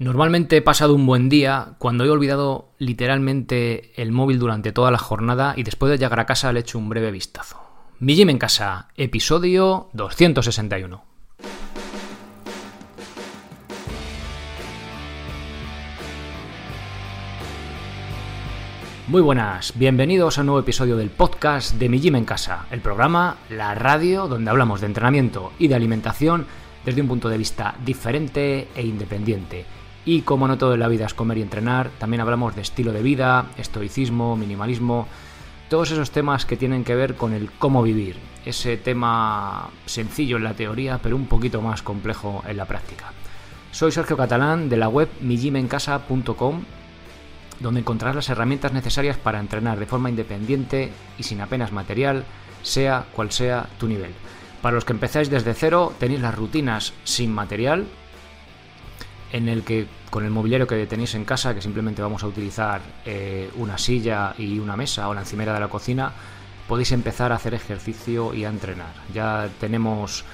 Normalmente he pasado un buen día cuando he olvidado literalmente el móvil durante toda la jornada y después de llegar a casa le he hecho un breve vistazo. Mi Gym en casa, episodio 261. Muy buenas, bienvenidos a un nuevo episodio del podcast de Mi Gym en casa, el programa, la radio donde hablamos de entrenamiento y de alimentación desde un punto de vista diferente e independiente y como no todo en la vida es comer y entrenar, también hablamos de estilo de vida, estoicismo, minimalismo, todos esos temas que tienen que ver con el cómo vivir. Ese tema sencillo en la teoría, pero un poquito más complejo en la práctica. Soy Sergio Catalán de la web mijimencasa.com, donde encontrarás las herramientas necesarias para entrenar de forma independiente y sin apenas material, sea cual sea tu nivel. Para los que empezáis desde cero, tenéis las rutinas sin material, en el que con el mobiliario que tenéis en casa, que simplemente vamos a utilizar eh, una silla y una mesa o la encimera de la cocina, podéis empezar a hacer ejercicio y a entrenar. Ya tenemos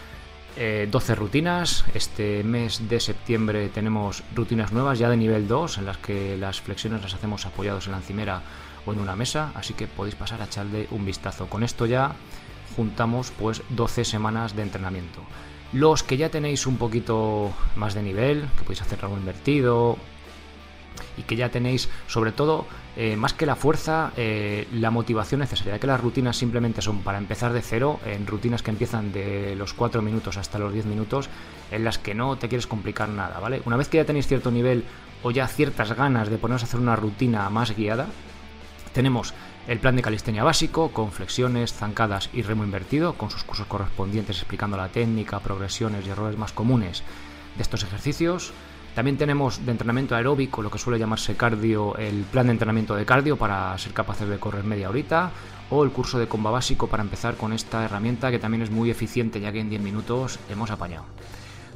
12 eh, rutinas, este mes de septiembre tenemos rutinas nuevas ya de nivel 2, en las que las flexiones las hacemos apoyados en la encimera o en una mesa, así que podéis pasar a echarle un vistazo. Con esto ya juntamos pues 12 semanas de entrenamiento. Los que ya tenéis un poquito más de nivel, que podéis hacer algo invertido y que ya tenéis, sobre todo, eh, más que la fuerza, eh, la motivación necesaria, que las rutinas simplemente son para empezar de cero, en rutinas que empiezan de los 4 minutos hasta los 10 minutos, en las que no te quieres complicar nada, ¿vale? Una vez que ya tenéis cierto nivel o ya ciertas ganas de poneros a hacer una rutina más guiada, tenemos el plan de calistenia básico, con flexiones, zancadas y remo invertido, con sus cursos correspondientes explicando la técnica, progresiones y errores más comunes de estos ejercicios. También tenemos de entrenamiento aeróbico, lo que suele llamarse cardio, el plan de entrenamiento de cardio para ser capaces de correr media horita, o el curso de comba básico para empezar con esta herramienta que también es muy eficiente ya que en 10 minutos hemos apañado.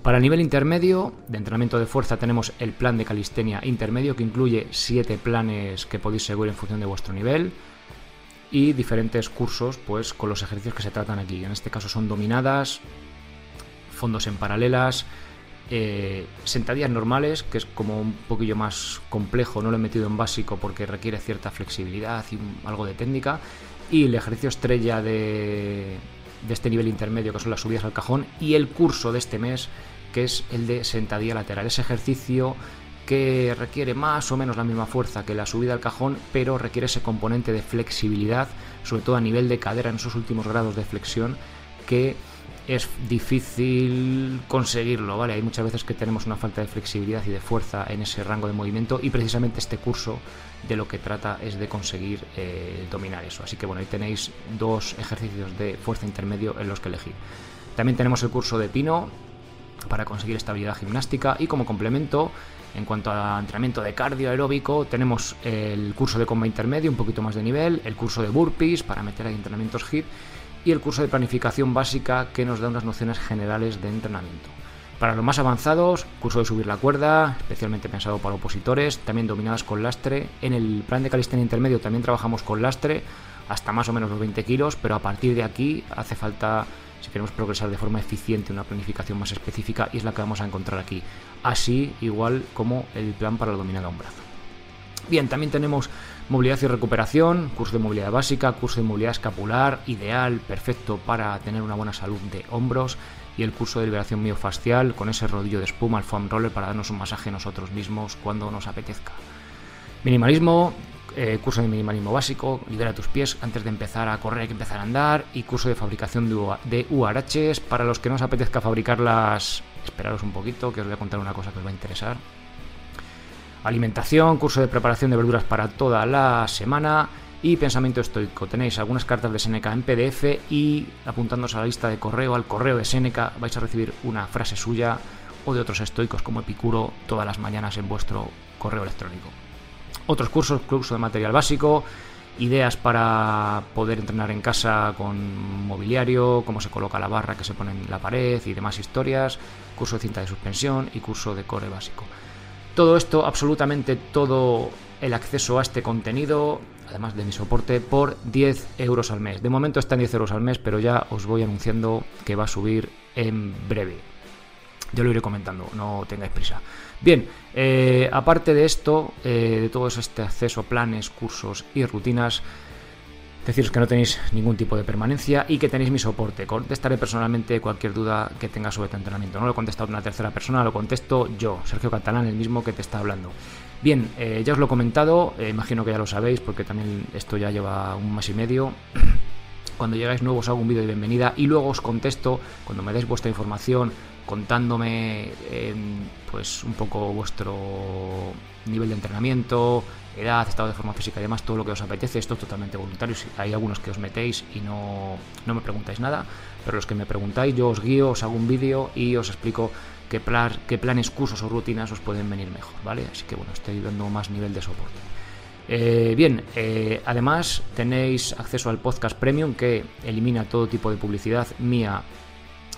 Para el nivel intermedio de entrenamiento de fuerza tenemos el plan de calistenia intermedio que incluye 7 planes que podéis seguir en función de vuestro nivel y diferentes cursos pues con los ejercicios que se tratan aquí. En este caso son dominadas, fondos en paralelas, eh, sentadillas normales, que es como un poquillo más complejo, no lo he metido en básico porque requiere cierta flexibilidad y algo de técnica, y el ejercicio estrella de, de este nivel intermedio, que son las subidas al cajón, y el curso de este mes, que es el de sentadilla lateral. Ese ejercicio que requiere más o menos la misma fuerza que la subida al cajón, pero requiere ese componente de flexibilidad, sobre todo a nivel de cadera en esos últimos grados de flexión, que es difícil conseguirlo, ¿vale? Hay muchas veces que tenemos una falta de flexibilidad y de fuerza en ese rango de movimiento y precisamente este curso de lo que trata es de conseguir eh, dominar eso. Así que bueno, ahí tenéis dos ejercicios de fuerza intermedio en los que elegir. También tenemos el curso de Pino para conseguir estabilidad gimnástica y como complemento en cuanto a entrenamiento de cardio aeróbico, tenemos el curso de comba intermedio, un poquito más de nivel, el curso de burpees para meter ahí entrenamientos HIIT y el curso de planificación básica que nos da unas nociones generales de entrenamiento. Para los más avanzados, curso de subir la cuerda, especialmente pensado para opositores, también dominadas con lastre. En el plan de calistenia intermedio también trabajamos con lastre, hasta más o menos los 20 kilos, pero a partir de aquí hace falta si queremos progresar de forma eficiente, una planificación más específica y es la que vamos a encontrar aquí. Así igual como el plan para la dominada a un brazo. Bien, también tenemos movilidad y recuperación, curso de movilidad básica, curso de movilidad escapular, ideal, perfecto para tener una buena salud de hombros y el curso de liberación miofascial con ese rodillo de espuma, el foam roller para darnos un masaje nosotros mismos cuando nos apetezca. Minimalismo, eh, curso de minimalismo básico, libera tus pies antes de empezar a correr, hay que empezar a andar, y curso de fabricación de, URHs. Para los que no os apetezca fabricarlas, esperaros un poquito, que os voy a contar una cosa que os va a interesar. Alimentación, curso de preparación de verduras para toda la semana y pensamiento estoico. Tenéis algunas cartas de Seneca en PDF y apuntándoos a la lista de correo, al correo de Seneca, vais a recibir una frase suya o de otros estoicos como Epicuro todas las mañanas en vuestro correo electrónico. Otros cursos, curso de material básico, ideas para poder entrenar en casa con mobiliario, cómo se coloca la barra que se pone en la pared y demás historias, curso de cinta de suspensión y curso de core básico. Todo esto, absolutamente todo el acceso a este contenido, además de mi soporte, por 10 euros al mes. De momento está en 10 euros al mes, pero ya os voy anunciando que va a subir en breve. Yo lo iré comentando, no tengáis prisa. Bien, Eh, aparte de esto, eh, de todo este acceso, planes, cursos y rutinas, deciros que no tenéis ningún tipo de permanencia y que tenéis mi soporte. Contestaré personalmente cualquier duda que tengas sobre tu entrenamiento. No lo he contestado una tercera persona, lo contesto yo, Sergio Catalán, el mismo que te está hablando. Bien, eh, ya os lo he comentado, imagino que ya lo sabéis porque también esto ya lleva un mes y medio. Cuando llegáis nuevos hago un vídeo de bienvenida y luego os contesto cuando me deis vuestra información contándome pues un poco vuestro nivel de entrenamiento, edad, estado de forma física y demás, todo lo que os apetece. Esto es totalmente voluntario. Hay algunos que os metéis y no, no me preguntáis nada, pero los que me preguntáis, yo os guío, os hago un vídeo y os explico qué, qué planes, cursos o rutinas os pueden venir mejor, ¿vale? Así que bueno, estoy dando más nivel de soporte. Eh, bien, eh, además tenéis acceso al podcast premium que elimina todo tipo de publicidad mía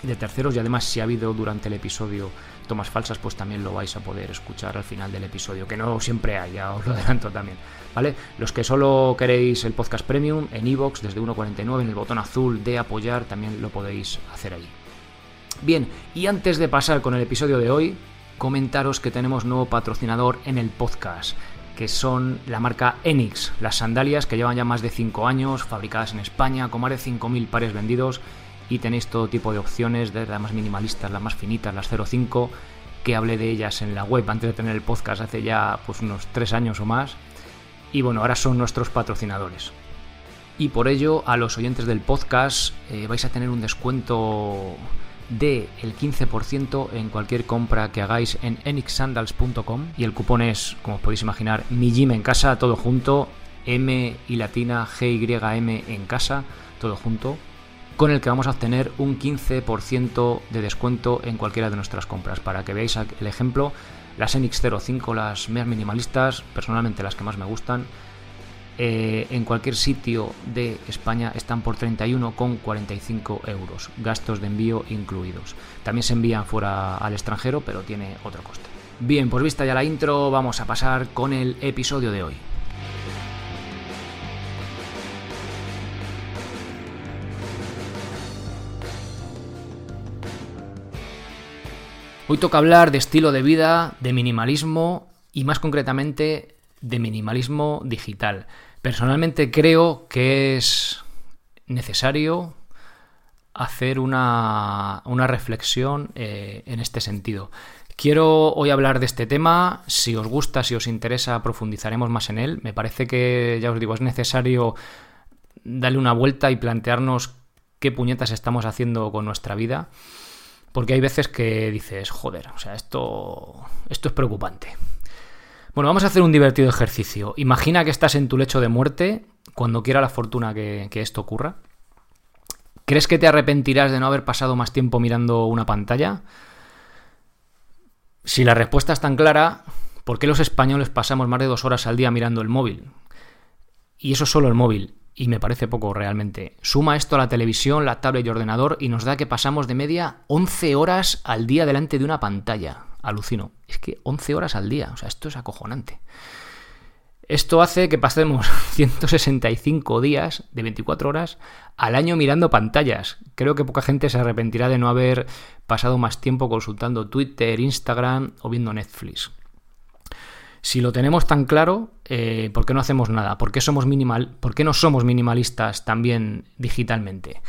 de terceros y además si ha habido durante el episodio tomas falsas pues también lo vais a poder escuchar al final del episodio que no siempre hay ya os lo adelanto también vale los que solo queréis el podcast premium en iVoox desde 1.49 en el botón azul de apoyar también lo podéis hacer ahí. Bien y antes de pasar con el episodio de hoy comentaros que tenemos nuevo patrocinador en el podcast que son la marca Enix, las sandalias que llevan ya más de 5 años, fabricadas en España, con más de 5.000 pares vendidos y tenéis todo tipo de opciones, desde las más minimalistas, las más finitas, las 05, que hablé de ellas en la web antes de tener el podcast hace ya pues unos 3 años o más. Y bueno, ahora son nuestros patrocinadores. Y por ello, a los oyentes del podcast eh, vais a tener un descuento de el 15% en cualquier compra que hagáis en enixsandals.com y el cupón es, como os podéis imaginar, mi gym en casa, todo junto, M y latina G Y M en casa, todo junto con el que vamos a obtener un 15% de descuento en cualquiera de nuestras compras. Para que veáis el ejemplo, las Enix 05, las más minimalistas, personalmente las que más me gustan, eh, en cualquier sitio de España están por 31,45 euros, gastos de envío incluidos. También se envían fuera al extranjero, pero tiene otro coste. Bien, pues vista ya la intro, vamos a pasar con el episodio de hoy. Hoy toca hablar de estilo de vida, de minimalismo y más concretamente de minimalismo digital. Personalmente creo que es necesario hacer una, reflexión eh, en este sentido. Quiero hoy hablar de este tema, si os gusta, si os interesa, profundizaremos más en él. Me parece que, ya os digo, es necesario darle una vuelta y plantearnos qué puñetas estamos haciendo con nuestra vida. Porque hay veces que dices, joder, o sea, esto, esto es preocupante. Bueno, vamos a hacer un divertido ejercicio. Imagina que estás en tu lecho de muerte cuando quiera la fortuna que, esto ocurra. ¿Crees que te arrepentirás de no haber pasado más tiempo mirando una pantalla? Si la respuesta es tan clara, ¿por qué los españoles pasamos más de dos horas al día mirando el móvil? Y eso solo el móvil y me parece poco realmente. Suma esto a la televisión, la tablet y ordenador y nos da que pasamos de media 11 horas al día delante de una pantalla. Alucino. Es que 11 horas al día, o sea, esto es acojonante. Esto hace que pasemos 165 días de 24 horas al año mirando pantallas. Creo que poca gente se arrepentirá de no haber pasado más tiempo consultando Twitter, Instagram o viendo Netflix. Si lo tenemos tan claro, eh, ¿por qué no hacemos nada? ¿Por qué, somos minimal, ¿Por qué no somos minimalistas también digitalmente?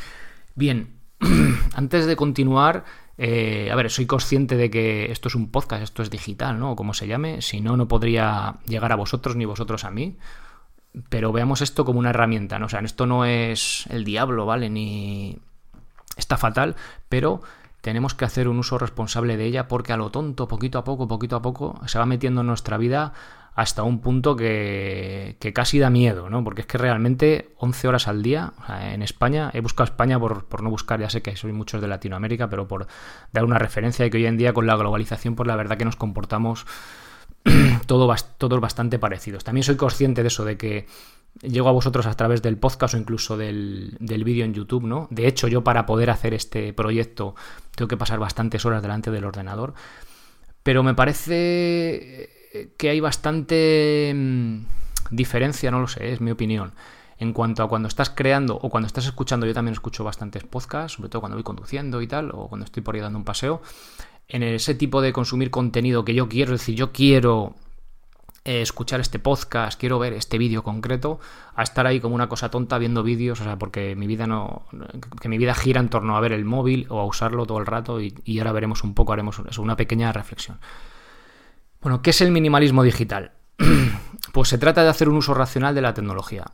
Bien, antes de continuar, eh, a ver, soy consciente de que esto es un podcast, esto es digital, ¿no? O como se llame, si no, no podría llegar a vosotros ni vosotros a mí. Pero veamos esto como una herramienta, ¿no? O sea, esto no es el diablo, ¿vale? Ni está fatal, pero tenemos que hacer un uso responsable de ella porque a lo tonto, poquito a poco, poquito a poco, se va metiendo en nuestra vida hasta un punto que, casi da miedo, ¿no? Porque es que realmente 11 horas al día en España, he buscado España por, no buscar, ya sé que soy muchos de Latinoamérica, pero por dar una referencia de que hoy en día con la globalización, pues la verdad que nos comportamos todo, todos bastante parecidos. También soy consciente de eso, de que llego a vosotros a través del podcast o incluso del, vídeo en YouTube, ¿no? De hecho, yo para poder hacer este proyecto tengo que pasar bastantes horas delante del ordenador. Pero me parece que hay bastante mm, diferencia, no lo sé, es mi opinión. En cuanto a cuando estás creando o cuando estás escuchando, yo también escucho bastantes podcasts, sobre todo cuando voy conduciendo y tal, o cuando estoy por ahí dando un paseo. en ese tipo de consumir contenido que yo quiero, es decir, yo quiero eh, escuchar este podcast, quiero ver este vídeo concreto, a estar ahí como una cosa tonta viendo vídeos, o sea, porque mi vida no. que mi vida gira en torno a ver el móvil o a usarlo todo el rato y, y ahora veremos un poco, haremos una pequeña reflexión. Bueno, ¿qué es el minimalismo digital? pues se trata de hacer un uso racional de la tecnología.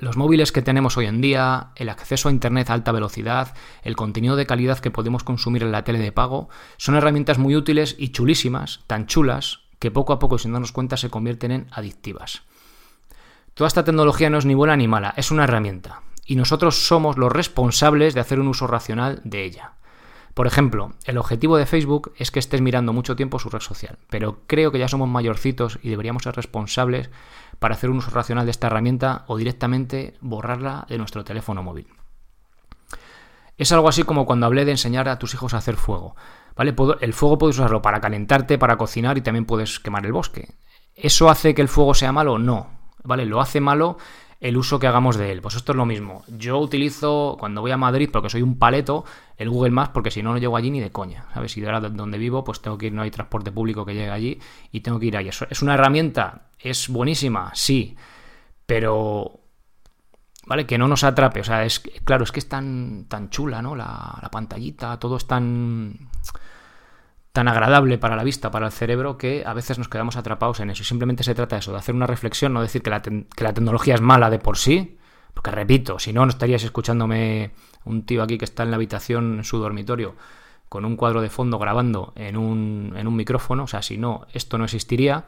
Los móviles que tenemos hoy en día, el acceso a Internet a alta velocidad, el contenido de calidad que podemos consumir en la tele de pago, son herramientas muy útiles y chulísimas, tan chulas, que poco a poco, sin darnos cuenta, se convierten en adictivas. Toda esta tecnología no es ni buena ni mala, es una herramienta, y nosotros somos los responsables de hacer un uso racional de ella. Por ejemplo, el objetivo de Facebook es que estés mirando mucho tiempo su red social, pero creo que ya somos mayorcitos y deberíamos ser responsables para hacer un uso racional de esta herramienta o directamente borrarla de nuestro teléfono móvil. Es algo así como cuando hablé de enseñar a tus hijos a hacer fuego. ¿Vale? El fuego puedes usarlo para calentarte, para cocinar y también puedes quemar el bosque. ¿Eso hace que el fuego sea malo? No. ¿Vale? Lo hace malo el uso que hagamos de él. Pues esto es lo mismo. Yo utilizo, cuando voy a Madrid, porque soy un paleto, el Google Maps, porque si no, no llego allí ni de coña. ¿Sabes? Si de ahora donde vivo, pues tengo que ir, no hay transporte público que llegue allí y tengo que ir ahí. ¿Es una herramienta? ¿Es buenísima? Sí. Pero. ¿Vale? Que no nos atrape. O sea, es claro, es que es tan, tan chula, ¿no? La, la pantallita, todo es tan tan agradable para la vista, para el cerebro, que a veces nos quedamos atrapados en eso. Simplemente se trata de eso, de hacer una reflexión, no decir que la, tecnología es mala de por sí, porque repito, si no, no estaríais escuchándome un tío aquí que está en la habitación, en su dormitorio, con un cuadro de fondo grabando en un, en un micrófono, o sea, si no, esto no existiría,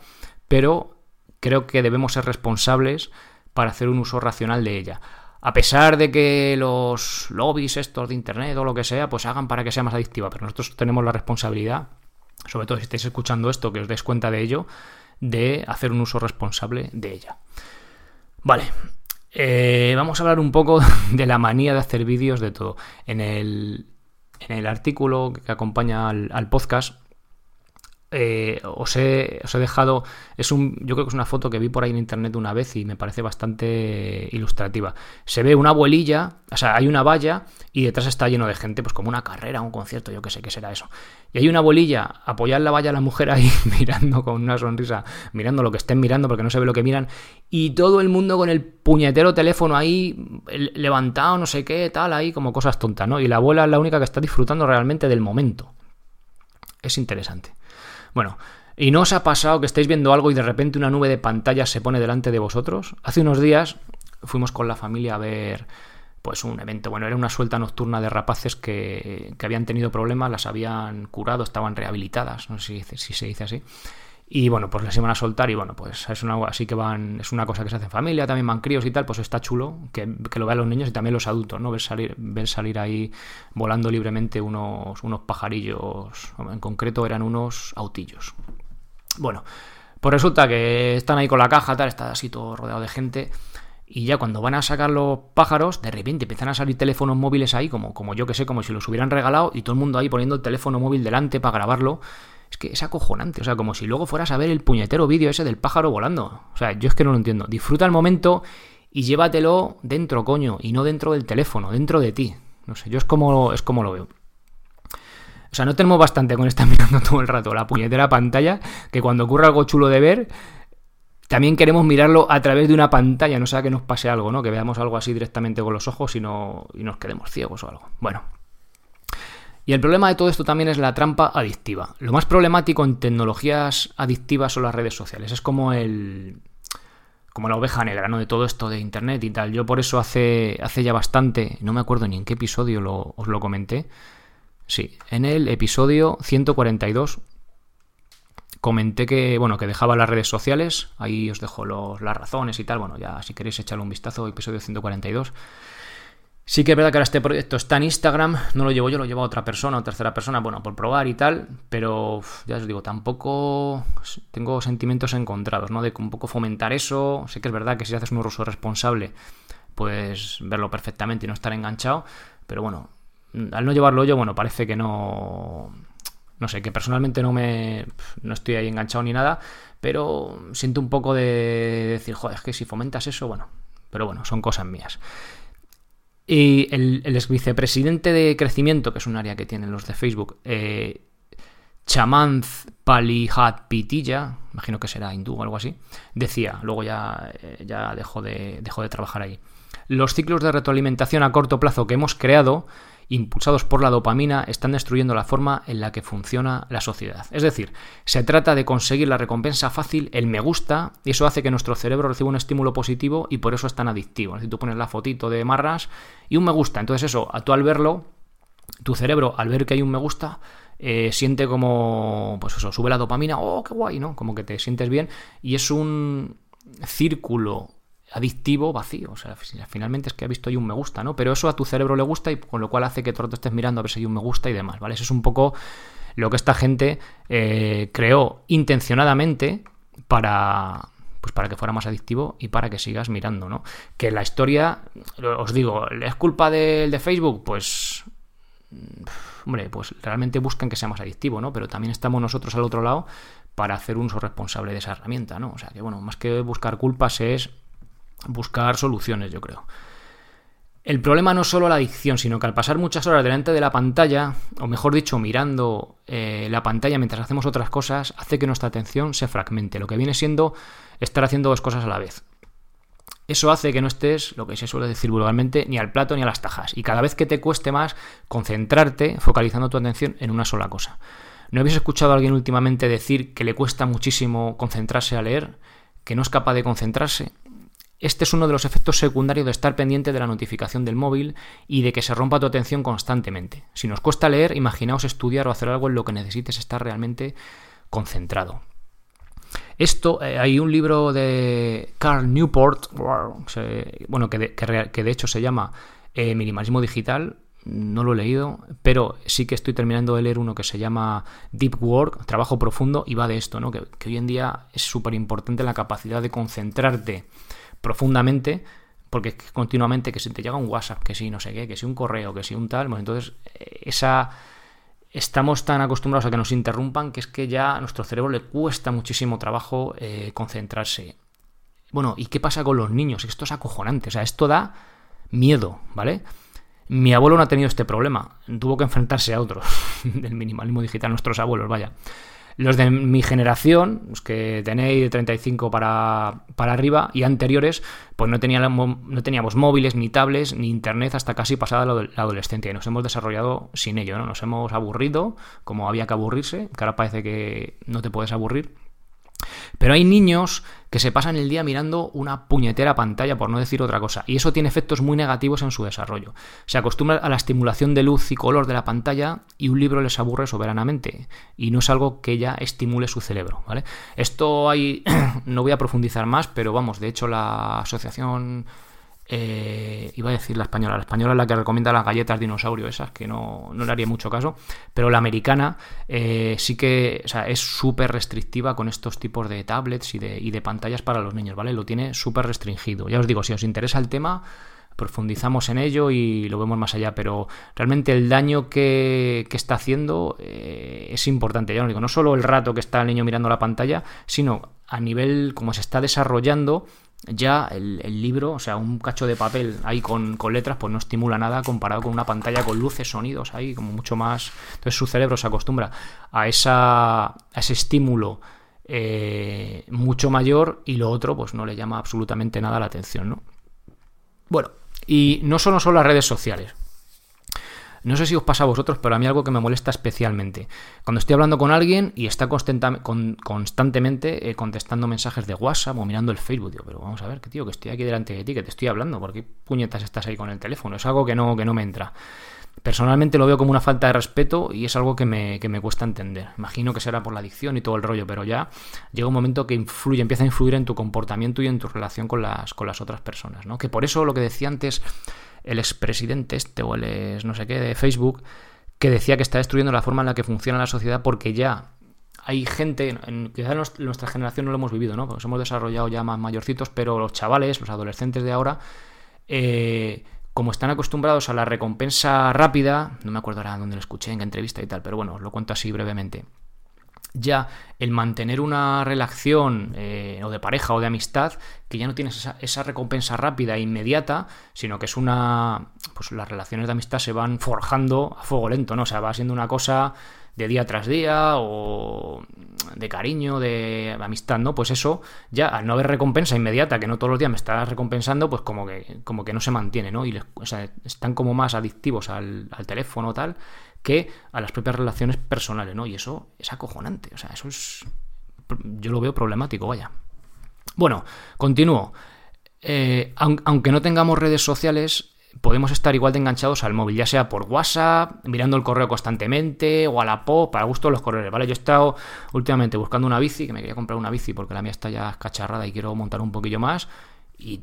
pero creo que debemos ser responsables para hacer un uso racional de ella a pesar de que los lobbies estos de internet o lo que sea, pues hagan para que sea más adictiva, pero nosotros tenemos la responsabilidad, sobre todo si estáis escuchando esto, que os des cuenta de ello, de hacer un uso responsable de ella. Vale, eh, vamos a hablar un poco de la manía de hacer vídeos de todo. En el, en el artículo que acompaña al podcast eh, os, he, dejado, es un, yo creo que es una foto que vi por ahí en internet una vez y me parece bastante ilustrativa. Se ve una abuelilla, o sea, hay una valla y detrás está lleno de gente, pues como una carrera, un concierto, yo qué sé qué será eso. Y hay una abuelilla apoyada en la valla la mujer ahí mirando con una sonrisa, mirando lo que estén mirando porque no se ve lo que miran, y todo el mundo con el puñetero teléfono ahí levantado, no sé qué, tal, ahí como cosas tontas, ¿no? Y la abuela es la única que está disfrutando realmente del momento. Es interesante. Bueno, ¿y no os ha pasado que estáis viendo algo y de repente una nube de pantallas se pone delante de vosotros? Hace unos días fuimos con la familia a ver pues un evento, bueno, era una suelta nocturna de rapaces que, que habían tenido problemas, las habían curado, estaban rehabilitadas, no sé si, si se dice así. Y bueno, pues les iban a soltar y bueno, pues es una, así que van, es una cosa que se hace en familia, también van críos y tal, pues está chulo que, lo vean los niños y también los adultos, ¿no? Ver salir, ver salir ahí volando libremente unos, unos pajarillos, en concreto eran unos autillos. Bueno, pues resulta que están ahí con la caja, tal, está así todo rodeado de gente. Y ya cuando van a sacar los pájaros, de repente empiezan a salir teléfonos móviles ahí, como, como yo que sé, como si los hubieran regalado, y todo el mundo ahí poniendo el teléfono móvil delante para grabarlo. Es que es acojonante, o sea, como si luego fueras a ver el puñetero vídeo ese del pájaro volando. O sea, yo es que no lo entiendo. Disfruta el momento y llévatelo dentro, coño, y no dentro del teléfono, dentro de ti. No sé, yo es como, es como lo veo. O sea, no tenemos bastante con estar mirando todo el rato la puñetera pantalla, que cuando ocurre algo chulo de ver, también queremos mirarlo a través de una pantalla, no sea que nos pase algo, ¿no? Que veamos algo así directamente con los ojos y, y nos quedemos ciegos o algo. Bueno, y el problema de todo esto también es la trampa adictiva. Lo más problemático en tecnologías adictivas son las redes sociales. Es como el. como la oveja negra, ¿no? De todo esto de internet y tal. Yo por eso hace, hace ya bastante, no me acuerdo ni en qué episodio os lo comenté. Sí, en el episodio 142 comenté que, bueno, que dejaba las redes sociales. Ahí os dejo las razones y tal. Bueno, ya si queréis echarle un vistazo, episodio 142. Sí que es verdad que ahora este proyecto está en Instagram, no lo llevo yo, lo lleva otra persona o tercera persona, bueno, por probar y tal, pero ya os digo, tampoco tengo sentimientos encontrados, ¿no? De un poco fomentar eso, sé que es verdad que si haces un uso responsable, puedes verlo perfectamente y no estar enganchado, pero bueno, al no llevarlo yo, bueno, parece que no... No sé, que personalmente no me... no estoy ahí enganchado ni nada, pero siento un poco de decir, joder, es que si fomentas eso, bueno, pero bueno, son cosas mías. Y el, ex vicepresidente de crecimiento, que es un área que tienen los de Facebook, eh, Chamanth Palihat Pitilla, imagino que será hindú o algo así, decía, luego ya, eh, ya dejó, de, dejó de trabajar ahí. Los ciclos de retroalimentación a corto plazo que hemos creado impulsados por la dopamina, están destruyendo la forma en la que funciona la sociedad. Es decir, se trata de conseguir la recompensa fácil, el me gusta, y eso hace que nuestro cerebro reciba un estímulo positivo y por eso es tan adictivo. Si tú pones la fotito de marras y un me gusta, entonces eso, tú al verlo, tu cerebro al ver que hay un me gusta, eh, siente como, pues eso, sube la dopamina, oh, qué guay, ¿no? Como que te sientes bien y es un círculo adictivo vacío. O sea, finalmente es que ha visto ahí un me gusta, ¿no? Pero eso a tu cerebro le gusta y con lo cual hace que todo estés mirando a ver si hay un me gusta y demás, ¿vale? Eso es un poco lo que esta gente eh, creó intencionadamente para pues para que fuera más adictivo y para que sigas mirando, ¿no? Que la historia, os digo, ¿es culpa del de Facebook? Pues hombre, pues realmente buscan que sea más adictivo, ¿no? Pero también estamos nosotros al otro lado para hacer un uso responsable de esa herramienta, ¿no? O sea que bueno, más que buscar culpas es buscar soluciones, yo creo. El problema no es solo la adicción, sino que al pasar muchas horas delante de la pantalla, o mejor dicho, mirando eh, la pantalla mientras hacemos otras cosas, hace que nuestra atención se fragmente, lo que viene siendo estar haciendo dos cosas a la vez. Eso hace que no estés, lo que se suele decir vulgarmente, ni al plato ni a las tajas, y cada vez que te cueste más concentrarte focalizando tu atención en una sola cosa. ¿No habéis escuchado a alguien últimamente decir que le cuesta muchísimo concentrarse a leer? ¿Que no es capaz de concentrarse? Este es uno de los efectos secundarios de estar pendiente de la notificación del móvil y de que se rompa tu atención constantemente. Si nos cuesta leer, imaginaos estudiar o hacer algo en lo que necesites estar realmente concentrado. Esto, eh, hay un libro de Carl Newport, bueno, que de, hecho se llama eh, Minimalismo Digital, no lo he leído, pero sí que estoy terminando de leer uno que se llama Deep Work, trabajo profundo, y va de esto, ¿no? que, que hoy en día es súper importante la capacidad de concentrarte profundamente, porque es continuamente que si te llega un WhatsApp, que si no sé qué, que si un correo, que si un tal, pues entonces eh, esa estamos tan acostumbrados a que nos interrumpan que es que ya a nuestro cerebro le cuesta muchísimo trabajo eh, concentrarse. Bueno, ¿y qué pasa con los niños? Esto es acojonante, o sea, esto da miedo, ¿vale? Mi abuelo no ha tenido este problema, tuvo que enfrentarse a otros del minimalismo digital, nuestros abuelos, vaya. Los de mi generación, los que tenéis de 35 para, para arriba y anteriores, pues no, no teníamos móviles, ni tablets, ni internet hasta casi pasada la, adolescencia. Y nos hemos desarrollado sin ello, ¿no? Nos hemos aburrido, como había que aburrirse, que ahora parece que no te puedes aburrir. Pero hay niños que se pasan el día mirando una puñetera pantalla, por no decir otra cosa, y eso tiene efectos muy negativos en su desarrollo. Se acostumbran a la estimulación de luz y color de la pantalla y un libro les aburre soberanamente, y no es algo que ya estimule su cerebro. ¿vale? Esto hay, no voy a profundizar más, pero vamos, de hecho la asociación eh, iba a decir la española. La española es la que recomienda las galletas dinosaurio, esas que no, le haría mucho caso. Pero la americana eh, sí que es súper restrictiva con estos tipos de tablets y de, pantallas para los niños, ¿vale? Lo tiene súper restringido. Ya os digo, si os interesa el tema, profundizamos en ello y lo vemos más allá. Pero realmente el daño que, está haciendo eh, es importante. Ya os digo, no solo el rato que está el niño mirando la pantalla, sino a nivel como se está desarrollando ya el, libro, o sea, un cacho de papel ahí con, letras, pues no estimula nada comparado con una pantalla con luces, sonidos ahí, como mucho más. Entonces su cerebro se acostumbra a, esa, a ese estímulo eh, mucho mayor y lo otro, pues no le llama absolutamente nada la atención, ¿no? Bueno, y no solo son las redes sociales. No sé si os pasa a vosotros, pero a mí algo que me molesta especialmente. Cuando estoy hablando con alguien y está constantemente eh, contestando mensajes de WhatsApp o mirando el Facebook, digo, pero vamos a ver, que tío, que estoy aquí delante de ti, que te estoy hablando, ¿por qué puñetas estás ahí con el teléfono? Es algo que no, que no me entra. Personalmente lo veo como una falta de respeto y es algo que me, que me, cuesta entender. Imagino que será por la adicción y todo el rollo, pero ya llega un momento que influye, empieza a influir en tu comportamiento y en tu relación con las, con las otras personas. ¿no? Que por eso lo que decía antes el expresidente este o el no sé qué de Facebook, que decía que está destruyendo la forma en la que funciona la sociedad porque ya hay gente, en, nuestra generación no lo hemos vivido, ¿no? Porque hemos desarrollado ya más mayorcitos, pero los chavales, los adolescentes de ahora, eh, como están acostumbrados a la recompensa rápida, no me acuerdo ahora dónde lo escuché, en qué entrevista y tal, pero bueno, os lo cuento así brevemente ya el mantener una relación eh, o de pareja o de amistad que ya no tienes esa, recompensa rápida e inmediata, sino que es una. Pues las relaciones de amistad se van forjando a fuego lento, ¿no? O sea, va siendo una cosa de día tras día o de cariño, de amistad, ¿no? Pues eso, ya al no haber recompensa inmediata, que no todos los días me estás recompensando, pues como que, como que no se mantiene, ¿no? Y o sea, están como más adictivos al, al teléfono tal que a las propias relaciones personales, ¿no? Y eso es acojonante, o sea, eso es... Yo lo veo problemático, vaya. Bueno, continúo. Eh, aunque no tengamos redes sociales, podemos estar igual de enganchados al móvil, ya sea por WhatsApp, mirando el correo constantemente, o a la POP, para gusto los correos, ¿vale? Yo he estado últimamente buscando una bici, que me quería comprar una bici porque la mía está ya cacharrada y quiero montar un poquillo más. Y,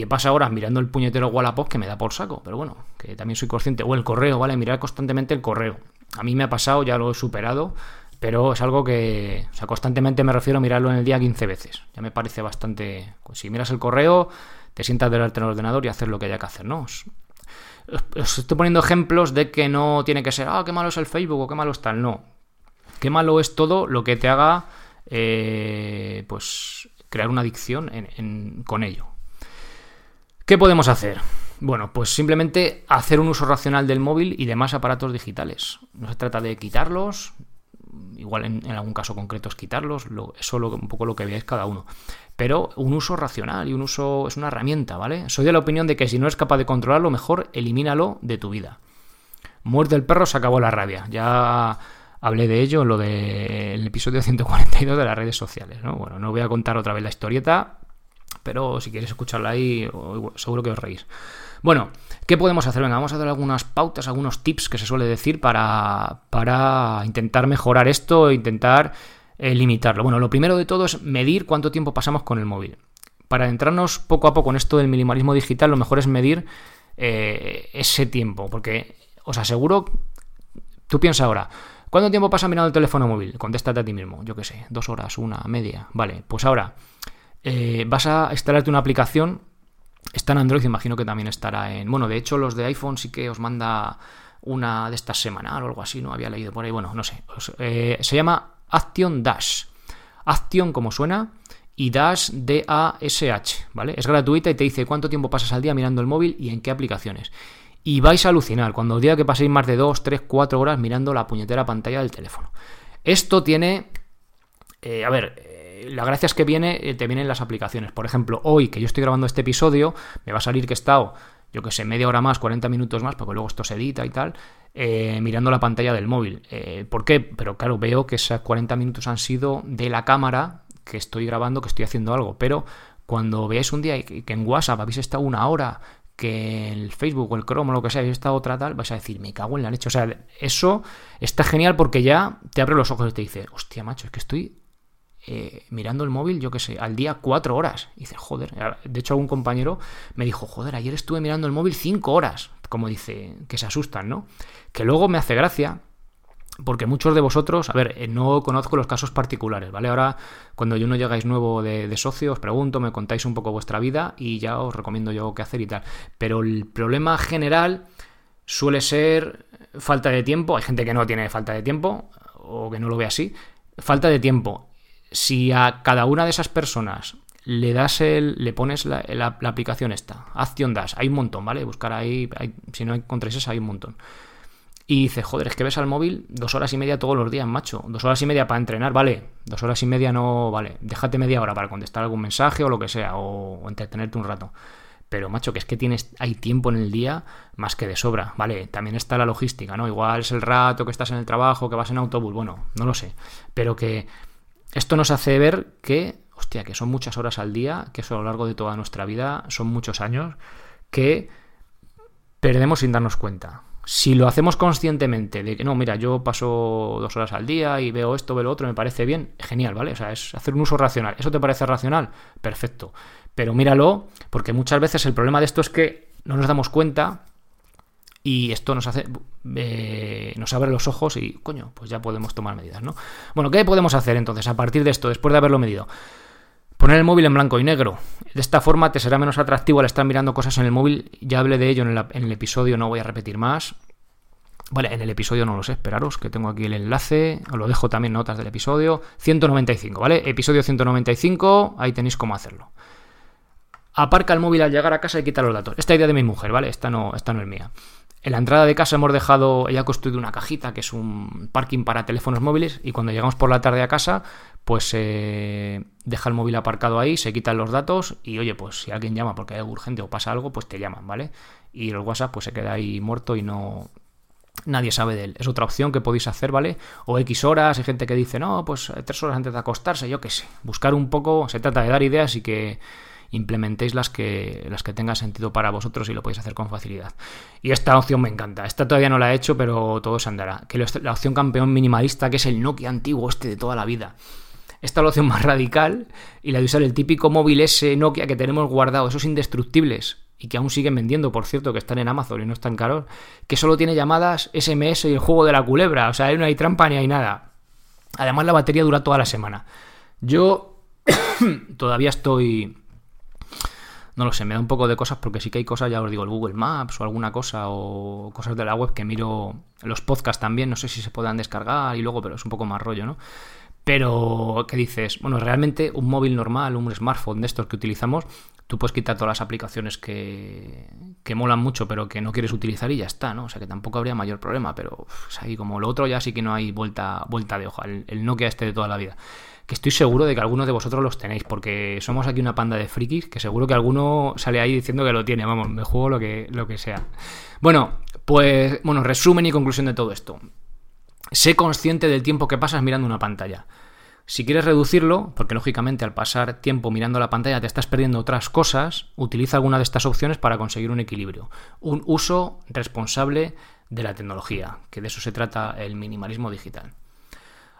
he pasado horas mirando el puñetero Wallapop que me da por saco, pero bueno, que también soy consciente. O el correo, ¿vale? Mirar constantemente el correo. A mí me ha pasado, ya lo he superado, pero es algo que, o sea, constantemente me refiero a mirarlo en el día 15 veces. Ya me parece bastante. Pues si miras el correo, te sientas delante del ordenador y hacer lo que haya que hacer, ¿no? Os, estoy poniendo ejemplos de que no tiene que ser, ah, qué malo es el Facebook o qué malo está No. Qué malo es todo lo que te haga, eh, pues, crear una adicción con ello. ¿Qué podemos hacer? Bueno, pues simplemente hacer un uso racional del móvil y demás aparatos digitales. No se trata de quitarlos, igual en, algún caso concreto es quitarlos, lo, eso es un poco lo que veáis cada uno. Pero un uso racional y un uso es una herramienta, ¿vale? Soy de la opinión de que si no eres capaz de controlarlo, mejor elimínalo de tu vida. Muerte el perro, se acabó la rabia. Ya hablé de ello en lo del episodio 142 de las redes sociales, ¿no? Bueno, no voy a contar otra vez la historieta, pero si quieres escucharla ahí, seguro que os reís. Bueno, ¿qué podemos hacer? Venga, vamos a dar algunas pautas, algunos tips que se suele decir para, para intentar mejorar esto intentar eh, limitarlo. Bueno, lo primero de todo es medir cuánto tiempo pasamos con el móvil. Para entrarnos poco a poco en esto del minimalismo digital, lo mejor es medir eh, ese tiempo, porque os aseguro, tú piensas ahora, ¿cuánto tiempo pasa mirando el teléfono móvil? Contéstate a ti mismo, yo qué sé, dos horas, una, media, vale, pues ahora eh, vas a instalarte una aplicación, está en Android, imagino que también estará en... Bueno, de hecho los de iPhone sí que os manda una de estas semanal o algo así, no había leído por ahí, bueno, no sé. Eh, se llama Action Dash. Action como suena y Dash D-A-S-H, ¿vale? Es gratuita y te dice cuánto tiempo pasas al día mirando el móvil y en qué aplicaciones. Y vais a alucinar cuando os diga que paséis más de 2, 3, 4 horas mirando la puñetera pantalla del teléfono. Esto tiene... Eh, a ver, la gracia es que viene, eh, te vienen las aplicaciones. Por ejemplo, hoy que yo estoy grabando este episodio, me va a salir que he estado, yo que sé, media hora más, 40 minutos más, porque luego esto se edita y tal, eh, mirando la pantalla del móvil. Eh, ¿Por qué? Pero claro, veo que esos 40 minutos han sido de la cámara que estoy grabando, que estoy haciendo algo. Pero cuando veáis un día que en WhatsApp habéis estado una hora, que el Facebook o el Chrome o lo que sea, habéis estado otra tal, vais a decir, me cago en la leche. O sea, eso está genial porque ya te abre los ojos y te dice, hostia, macho, es que estoy eh, mirando el móvil, yo qué sé, al día cuatro horas. Dice, joder, de hecho algún compañero me dijo, joder, ayer estuve mirando el móvil cinco horas. Como dice, que se asustan, ¿no? Que luego me hace gracia, porque muchos de vosotros, a ver, eh, no conozco los casos particulares, ¿vale? Ahora, cuando yo no llegáis nuevo de, de, socio, os pregunto, me contáis un poco vuestra vida y ya os recomiendo yo qué hacer y tal. Pero el problema general suele ser falta de tiempo. Hay gente que no tiene falta de tiempo o que no lo ve así. Falta de tiempo si a cada una de esas personas le das el, le pones la, aplicación esta, Action Dash, hay un montón, ¿vale? Buscar ahí, si no encontráis esa, hay un montón. Y dice, joder, es que ves al móvil dos horas y media todos los días, macho. Dos horas y media para entrenar, vale. Dos horas y media no, vale. Déjate media hora para contestar algún mensaje o lo que sea, o, entretenerte un rato. Pero, macho, que es que tienes, hay tiempo en el día más que de sobra, ¿vale? También está la logística, ¿no? Igual es el rato que estás en el trabajo, que vas en autobús, bueno, no lo sé. Pero que esto nos hace ver que, hostia, que son muchas horas al día, que eso a lo largo de toda nuestra vida son muchos años, que perdemos sin darnos cuenta. Si lo hacemos conscientemente de que no, mira, yo paso dos horas al día y veo esto, veo lo otro, me parece bien, genial, ¿vale? O sea, es hacer un uso racional. ¿Eso te parece racional? Perfecto. Pero míralo, porque muchas veces el problema de esto es que no nos damos cuenta y esto nos hace eh, nos abre los ojos y coño, pues ya podemos tomar medidas, ¿no? Bueno, ¿qué podemos hacer entonces a partir de esto, después de haberlo medido? Poner el móvil en blanco y negro. De esta forma te será menos atractivo al estar mirando cosas en el móvil. Ya hablé de ello en el, episodio, no voy a repetir más. Vale, en el episodio no lo sé, esperaros que tengo aquí el enlace, os lo dejo también notas del episodio 195, ¿vale? Episodio 195, ahí tenéis cómo hacerlo. Aparca el móvil al llegar a casa y quita los datos. Esta idea de mi mujer, ¿vale? Esta no, esta no es mía. En la entrada de casa hemos dejado, ella ha construido una cajita que es un parking para teléfonos móviles y cuando llegamos por la tarde a casa, pues eh, deja el móvil aparcado ahí, se quitan los datos y oye, pues si alguien llama porque hay algo urgente o pasa algo, pues te llaman, ¿vale? Y el WhatsApp pues se queda ahí muerto y no, nadie sabe de él. Es otra opción que podéis hacer, ¿vale? O X horas, hay gente que dice, no, pues tres horas antes de acostarse, yo qué sé. Buscar un poco, se trata de dar ideas y que implementéis las que, las que tengan sentido para vosotros y lo podéis hacer con facilidad. Y esta opción me encanta. Esta todavía no la he hecho, pero todo se andará. Que la opción campeón minimalista, que es el Nokia antiguo este de toda la vida. Esta es la opción más radical y la de usar el típico móvil ese Nokia que tenemos guardado, esos indestructibles y que aún siguen vendiendo, por cierto, que están en Amazon y no están caros, que solo tiene llamadas SMS y el juego de la culebra, o sea, no hay trampa ni hay nada. Además la batería dura toda la semana. Yo todavía estoy no lo sé, me da un poco de cosas porque sí que hay cosas, ya os digo, el Google Maps o alguna cosa o cosas de la web que miro, los podcasts también, no sé si se puedan descargar y luego, pero es un poco más rollo, ¿no? Pero, ¿qué dices? Bueno, realmente un móvil normal, un smartphone de estos que utilizamos, tú puedes quitar todas las aplicaciones que, que molan mucho, pero que no quieres utilizar y ya está, ¿no? O sea que tampoco habría mayor problema, pero ahí como lo otro ya sí que no hay vuelta, vuelta de hoja, el, el Nokia este de toda la vida que estoy seguro de que algunos de vosotros los tenéis, porque somos aquí una panda de frikis, que seguro que alguno sale ahí diciendo que lo tiene, vamos, me juego lo que, lo que sea. Bueno, pues, bueno, resumen y conclusión de todo esto. Sé consciente del tiempo que pasas mirando una pantalla. Si quieres reducirlo, porque lógicamente al pasar tiempo mirando la pantalla te estás perdiendo otras cosas, utiliza alguna de estas opciones para conseguir un equilibrio. Un uso responsable de la tecnología, que de eso se trata el minimalismo digital.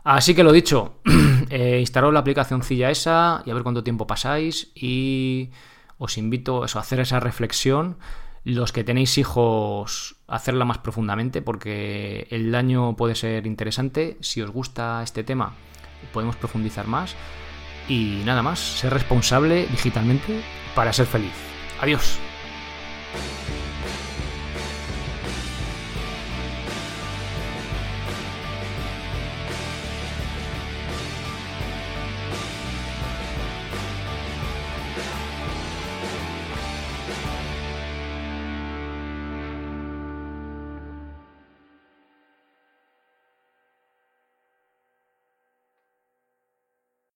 Así que lo dicho, eh, instalaros la aplicación Cilla esa y a ver cuánto tiempo pasáis y os invito a hacer esa reflexión. Los que tenéis hijos, hacerla más profundamente porque el daño puede ser interesante. Si os gusta este tema, podemos profundizar más. Y nada más, ser responsable digitalmente para ser feliz. Adiós.